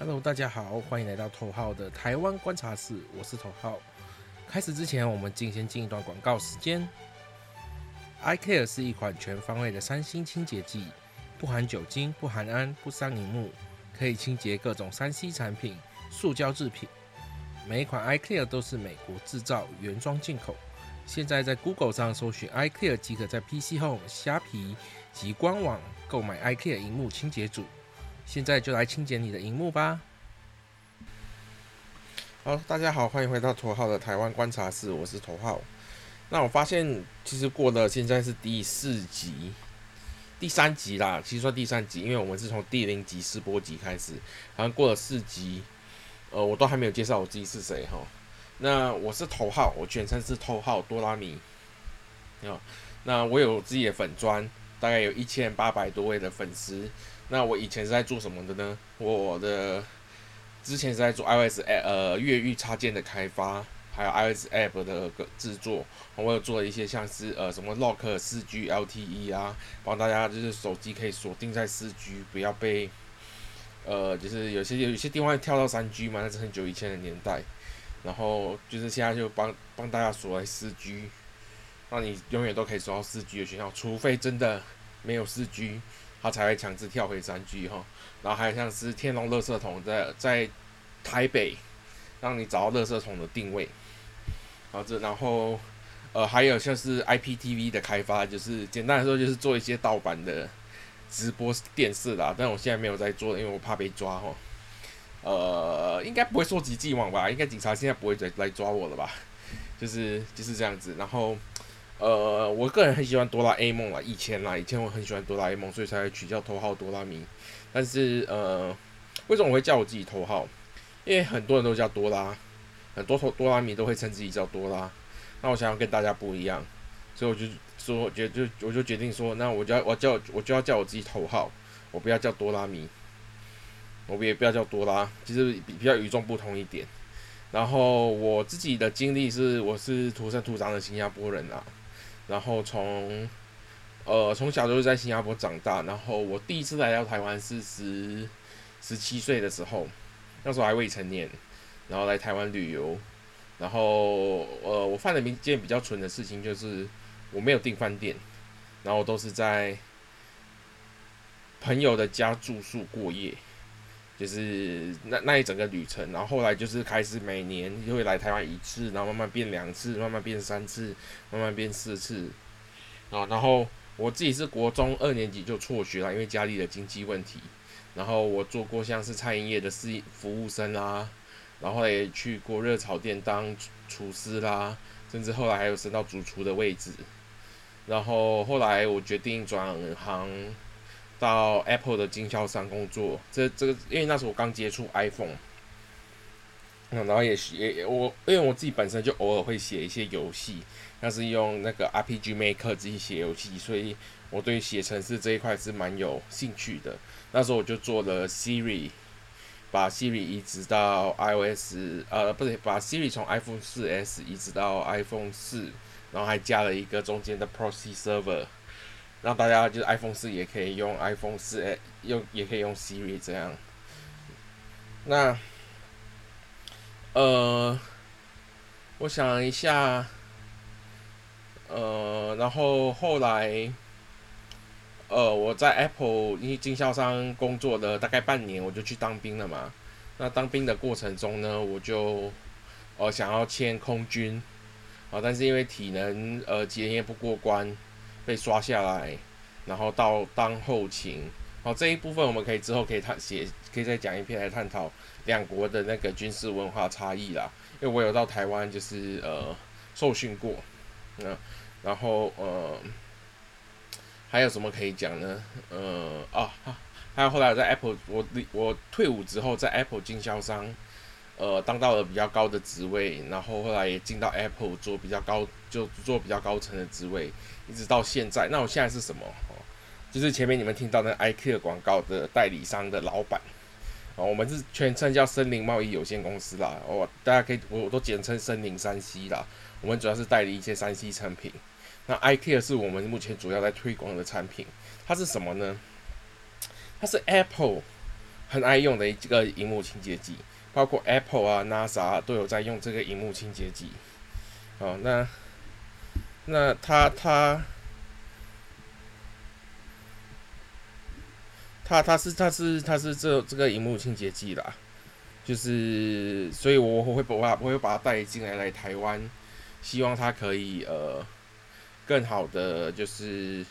Hello，大家好，欢迎来到头号的台湾观察室，我是头号。开始之前，我们进先进一段广告时间。iCare 是一款全方位的三星清洁剂，不含酒精、不含氨、不伤荧幕，可以清洁各种三 C 产品、塑胶制品。每一款 iCare 都是美国制造，原装进口。现在在 Google 上搜寻 iCare，即可在 PC Home、虾皮及官网购买 iCare 荧幕清洁组。现在就来清洁你的荧幕吧。好，大家好，欢迎回到头号的台湾观察室，我是头号。那我发现，其实过了现在是第四集，第三集啦。其实说第三集，因为我们是从第零集试播集开始，好像过了四集，呃，我都还没有介绍我自己是谁哈。那我是头号，我全称是头号多拉米。那我有自己的粉砖，大概有一千八百多位的粉丝。那我以前是在做什么的呢？我的之前是在做 iOS 呃越狱插件的开发，还有 iOS App 的个制作。我有做了一些像是呃什么 Lock 四 G LTE 啊，帮大家就是手机可以锁定在四 G，不要被呃就是有些有些地方跳到三 G 嘛，那是很久以前的年代。然后就是现在就帮帮大家锁在四 G，让你永远都可以锁到四 G 的学校，除非真的没有四 G。他才会强制跳回三 G 哈，然后还有像是天龙垃圾桶在在台北，让你找到垃圾桶的定位，好这然后呃还有像是 IPTV 的开发，就是简单来说就是做一些盗版的直播电视啦，但我现在没有在做，因为我怕被抓哈，呃应该不会说及既往吧，应该警察现在不会再来抓我了吧，就是就是这样子，然后。呃，我个人很喜欢哆啦 A 梦啦，以前啦，以前我很喜欢哆啦 A 梦，所以才会取叫头号哆啦咪。但是呃，为什么我会叫我自己头号？因为很多人都叫哆啦，很多头哆啦咪都会称自己叫哆啦。那我想要跟大家不一样，所以我就说，决就我就决定说，那我就要我叫我就要叫我自己头号，我不要叫哆啦咪，我也不要叫多拉，其实比比较与众不同一点。然后我自己的经历是，我是土生土长的新加坡人啊。然后从，呃，从小就是在新加坡长大。然后我第一次来到台湾是十十七岁的时候，那时候还未成年，然后来台湾旅游。然后，呃，我犯了一件比较蠢的事情，就是我没有订饭店，然后都是在朋友的家住宿过夜。就是那那一整个旅程，然后后来就是开始每年就会来台湾一次，然后慢慢变两次，慢慢变三次，慢慢变四次，啊，然后我自己是国中二年级就辍学了，因为家里的经济问题。然后我做过像是餐饮业的侍服务生啦，然后也去过热炒店当厨师啦，甚至后来还有升到主厨的位置。然后后来我决定转行。到 Apple 的经销商工作，这这个因为那时候我刚接触 iPhone，然后也也我因为我自己本身就偶尔会写一些游戏，那是用那个 RPG Maker 自己写游戏，所以我对写程式这一块是蛮有兴趣的。那时候我就做了 Siri，把 Siri 移植到 iOS，呃，不对把 Siri 从 iPhone 四 S 移植到 iPhone 四，然后还加了一个中间的 Proxy Server。让大家就是 iPhone 四也可以用 iPhone 四，用也可以用 Siri 这样。那，呃，我想一下，呃，然后后来，呃，我在 Apple 因为经销商工作了大概半年，我就去当兵了嘛。那当兵的过程中呢，我就，呃，想要签空军，啊，但是因为体能呃检验不过关。被刷下来，然后到当后勤，好这一部分我们可以之后可以探写，可以再讲一篇来探讨两国的那个军事文化差异啦。因为我有到台湾就是呃受训过，嗯，然后呃还有什么可以讲呢？呃啊，还有后来我在 Apple，我我退伍之后在 Apple 经销商。呃，当到了比较高的职位，然后后来也进到 Apple 做比较高，就做比较高层的职位，一直到现在。那我现在是什么？哦，就是前面你们听到那 iCare 广告的代理商的老板。哦，我们是全称叫森林贸易有限公司啦。哦，大家可以，我我都简称森林山西啦。我们主要是代理一些山西产品。那 IKEA 是我们目前主要在推广的产品。它是什么呢？它是 Apple。很爱用的一个荧幕清洁剂，包括 Apple 啊、NASA 都有在用这个荧幕清洁剂。哦，那那它它它它是它是它是这这个荧幕清洁剂啦，就是所以我会把我会把它带进来来台湾，希望它可以呃更好的就是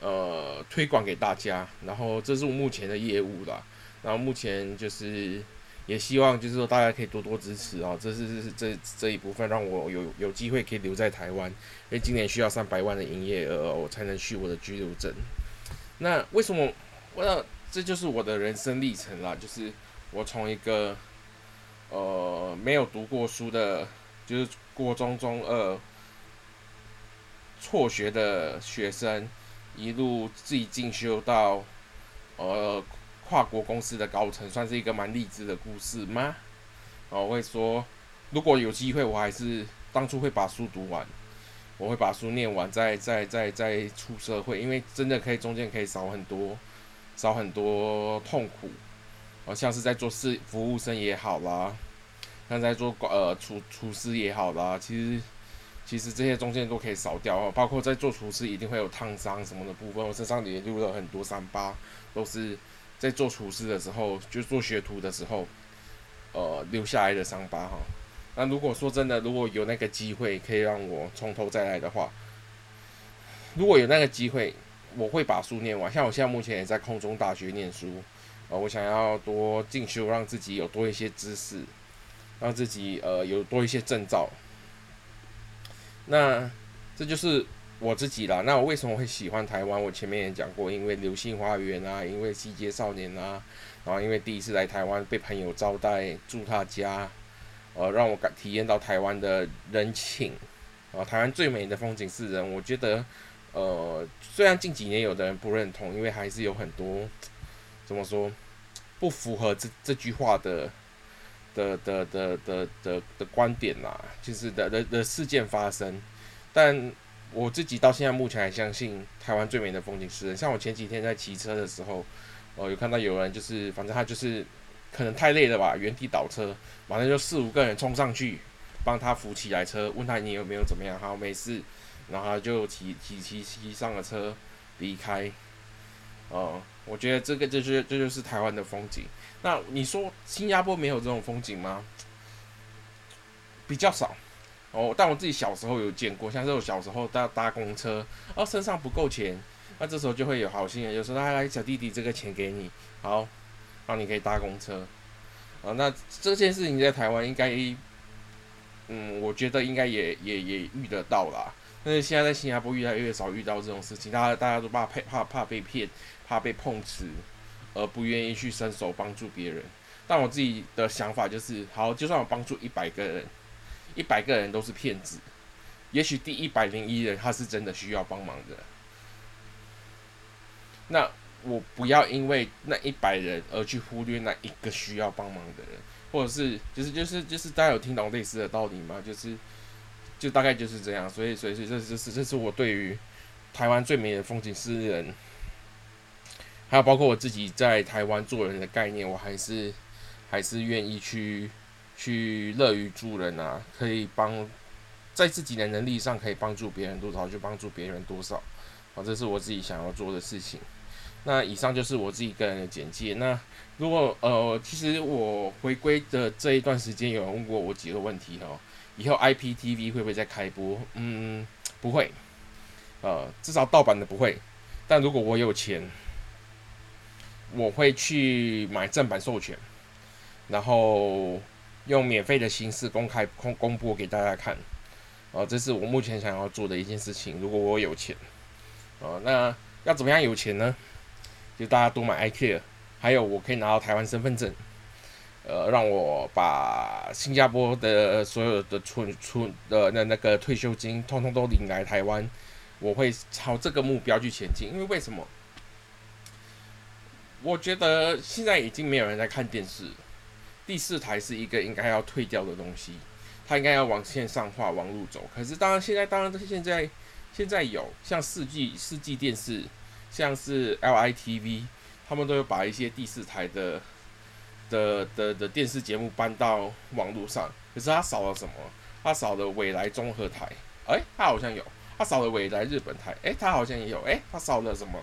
呃推广给大家，然后这是我目前的业务啦，然后目前就是也希望就是说大家可以多多支持啊，这是这这一部分让我有有机会可以留在台湾，因为今年需要三百万的营业额，我才能续我的居留证。那为什么？我这就是我的人生历程啦，就是我从一个呃没有读过书的，就是国中中二辍学的学生，一路自己进修到呃跨国公司的高层，算是一个蛮励志的故事吗？我会说，如果有机会，我还是当初会把书读完，我会把书念完，再再再再出社会，因为真的可以中间可以少很多。少很多痛苦，好像是在做事服务生也好啦，像在做呃厨厨师也好啦，其实其实这些中间都可以少掉哦，包括在做厨师一定会有烫伤什么的部分，我身上也留了很多伤疤，都是在做厨师的时候，就做学徒的时候，呃留下来的伤疤哈。那如果说真的，如果有那个机会可以让我从头再来的话，如果有那个机会。我会把书念完，像我现在目前也在空中大学念书，呃，我想要多进修，让自己有多一些知识，让自己呃有多一些证照。那这就是我自己啦。那我为什么会喜欢台湾？我前面也讲过，因为流星花园啊，因为西街少年啊，然后因为第一次来台湾被朋友招待住他家，呃，让我感体验到台湾的人情，啊，台湾最美的风景是人，我觉得。呃，虽然近几年有的人不认同，因为还是有很多怎么说不符合这这句话的的的的的的的观点啦，就是的的的事件发生。但我自己到现在目前还相信台湾最美的风景是人。像我前几天在骑车的时候，哦，有看到有人就是反正他就是可能太累了吧，原地倒车，马上就四五个人冲上去帮他扶起来车，问他你有没有怎么样？好，没事。然后就骑骑骑骑上了车离开，哦，我觉得这个就是这就是台湾的风景。那你说新加坡没有这种风景吗？比较少哦，但我自己小时候有见过，像是我小时候搭搭公车，哦，身上不够钱，那这时候就会有好心人就说：“来来，小弟弟，这个钱给你，好，让你可以搭公车。”啊，那这件事情在台湾应该，嗯，我觉得应该也也也遇得到啦。但是现在在新加坡越来越少遇到这种事情，大家大家都怕怕怕被骗，怕被碰瓷，而不愿意去伸手帮助别人。但我自己的想法就是，好，就算我帮助一百个人，一百个人都是骗子，也许第一百零一人他是真的需要帮忙的。那我不要因为那一百人而去忽略那一个需要帮忙的人，或者是就是就是就是大家有听懂类似的道理吗？就是。就大概就是这样，所以所以所以这这是这是我对于台湾最美的风景诗人，还有包括我自己在台湾做人的概念，我还是还是愿意去去乐于助人啊，可以帮在自己的能力上可以帮助别人多少就帮助别人多少，啊，这是我自己想要做的事情。那以上就是我自己个人的简介。那如果呃，其实我回归的这一段时间，有人问过我几个问题哦。以后 IPTV 会不会再开播？嗯，不会，呃，至少盗版的不会。但如果我有钱，我会去买正版授权，然后用免费的形式公开公公布给大家看。哦，这是我目前想要做的一件事情。如果我有钱，哦，那要怎么样有钱呢？就大家多买 iCare，还有我可以拿到台湾身份证。呃，让我把新加坡的所有的存存的那那个退休金，通通都领来台湾，我会朝这个目标去前进。因为为什么？我觉得现在已经没有人在看电视，第四台是一个应该要退掉的东西，它应该要往线上化、往路走。可是当然，现在当然现在现在有像四 G 四 G 电视，像是 LITV。他们都有把一些第四台的的的的电视节目搬到网络上，可是他少了什么？他少了未来综合台，哎，他好像有；他少了未来日本台，哎，他好像也有；哎，他少了什么？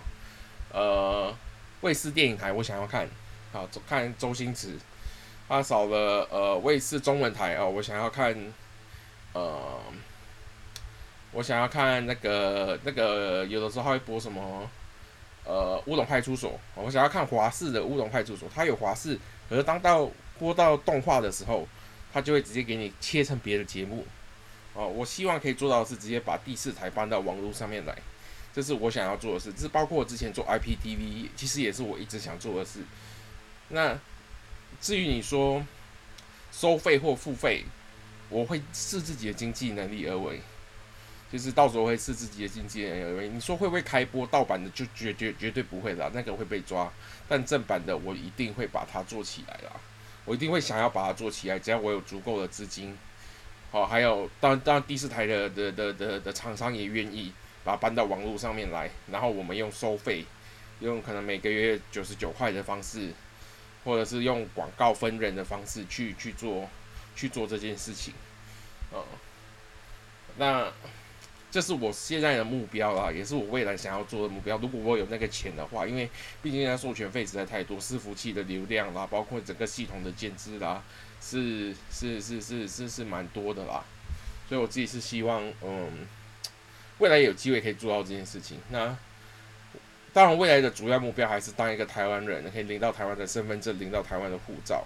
呃，卫视电影台，我想要看，好看周星驰。他少了呃卫视中文台哦，我想要看，呃，我想要看那个那个有的时候他会播什么，呃乌龙派出所，我想要看华视的乌龙派出所，它有华视，可是当到播到动画的时候，他就会直接给你切成别的节目，哦，我希望可以做到的是直接把第四台搬到网络上面来，这是我想要做的事，这是包括我之前做 IPTV，其实也是我一直想做的事，那。至于你说收费或付费，我会视自己的经济能力而为，就是到时候会视自己的经济能力而为。你说会不会开播盗版的，就绝绝绝对不会啦，那个会被抓。但正版的，我一定会把它做起来啦，我一定会想要把它做起来，只要我有足够的资金。好，还有当当第四台的的的的的厂商也愿意把它搬到网络上面来，然后我们用收费，用可能每个月九十九块的方式。或者是用广告分人的方式去去做去做这件事情，呃，那这是我现在的目标啦，也是我未来想要做的目标。如果我有那个钱的话，因为毕竟它授权费实在太多，伺服器的流量啦，包括整个系统的建制啦，是是是是是是蛮多的啦。所以我自己是希望，嗯，未来有机会可以做到这件事情。那。当然，未来的主要目标还是当一个台湾人，可以领到台湾的身份证，领到台湾的护照，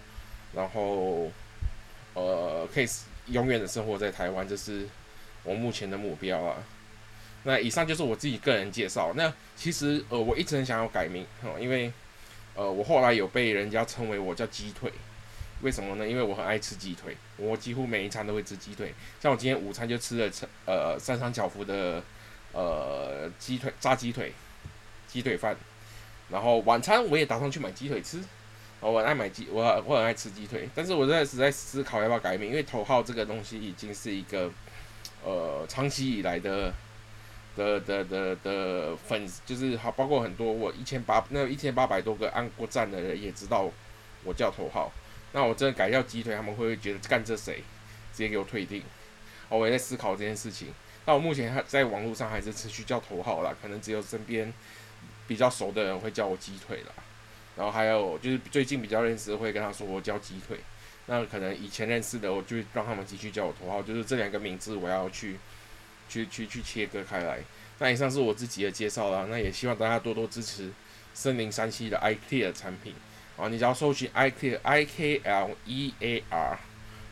然后，呃，可以永远的生活在台湾，这是我目前的目标啊。那以上就是我自己个人介绍。那其实，呃，我一直很想要改名，因为，呃，我后来有被人家称为我叫鸡腿，为什么呢？因为我很爱吃鸡腿，我几乎每一餐都会吃鸡腿。像我今天午餐就吃了呃三三巧福的呃鸡腿炸鸡腿。鸡腿饭，然后晚餐我也打算去买鸡腿吃。我很爱买鸡，我我很爱吃鸡腿。但是我在实在思考要不要改名，因为头号这个东西已经是一个呃长期以来的的的的的粉，就是好包括很多我一千八那一千八百多个按过赞的人也知道我叫头号。那我真的改叫鸡腿，他们会不会觉得干这谁？直接给我退订。我也在思考这件事情。那我目前还在网络上还是持续叫头号啦，可能只有身边。比较熟的人会叫我鸡腿啦，然后还有就是最近比较认识会跟他说我叫鸡腿，那可能以前认识的我就让他们继续叫我头号，就是这两个名字我要去去去去切割开来。那以上是我自己的介绍啦，那也希望大家多多支持森林山西的 iClear 产品啊，你只要搜寻 iClear I K L E A R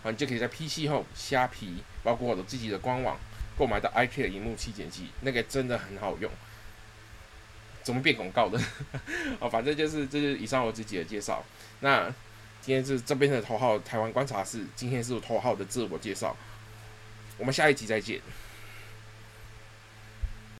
啊，你就可以在 PC 后虾皮，包括我的自己的官网购买到 iClear 荧幕器剪辑，那个真的很好用。怎么变广告的？哦，反正就是这是以上我自己的介绍。那今天是这边的头号台湾观察室，今天是头号的自我介绍。我们下一集再见。